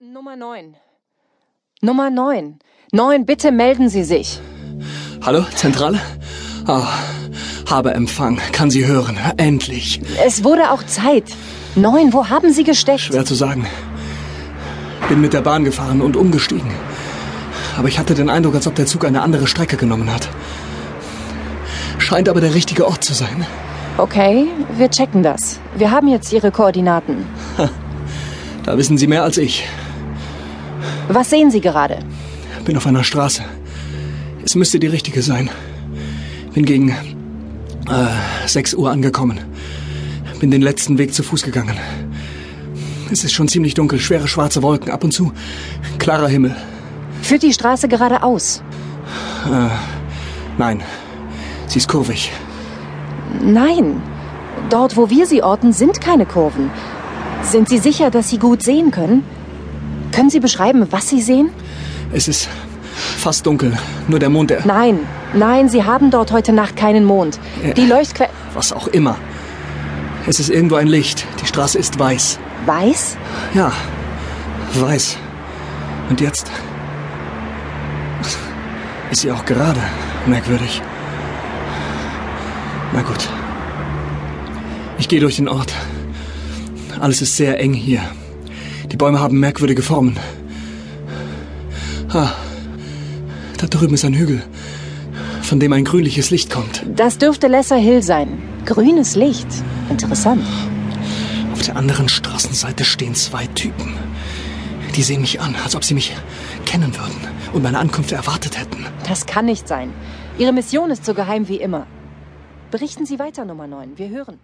Nummer 9. Nummer 9. 9, bitte melden Sie sich. Hallo, Zentrale? Ah, habe Empfang, kann Sie hören, endlich. Es wurde auch Zeit. 9, wo haben Sie gesteckt? Schwer zu sagen. Bin mit der Bahn gefahren und umgestiegen. Aber ich hatte den Eindruck, als ob der Zug eine andere Strecke genommen hat. Scheint aber der richtige Ort zu sein. Okay, wir checken das. Wir haben jetzt Ihre Koordinaten. Da wissen Sie mehr als ich. Was sehen Sie gerade? Bin auf einer Straße. Es müsste die richtige sein. Bin gegen äh, 6 Uhr angekommen. Bin den letzten Weg zu Fuß gegangen. Es ist schon ziemlich dunkel, schwere schwarze Wolken, ab und zu klarer Himmel. Führt die Straße geradeaus? Nein, sie ist kurvig. Nein. Dort, wo wir sie orten, sind keine Kurven. Sind Sie sicher, dass Sie gut sehen können? Können Sie beschreiben, was Sie sehen? Es ist fast dunkel, nur der Mond, der... Nein, nein, Sie haben dort heute Nacht keinen Mond. Die Leuchtquelle. Was auch immer. Es ist irgendwo ein Licht. Die Straße ist weiß. Weiß? Ja, weiß. Und jetzt ist sie auch gerade. Merkwürdig. Na gut. Ich gehe durch den Ort. Alles ist sehr eng hier. Die Bäume haben merkwürdige Formen. Ah, da drüben ist ein Hügel, von dem ein grünliches Licht kommt. Das dürfte Lesser Hill sein. Grünes Licht. Interessant. Auf der anderen Straßenseite stehen zwei Typen. Die sehen mich an, als ob sie mich kennen würden und meine Ankunft erwartet hätten. Das kann nicht sein. Ihre Mission ist so geheim wie immer. Berichten Sie weiter, Nummer 9. Wir hören.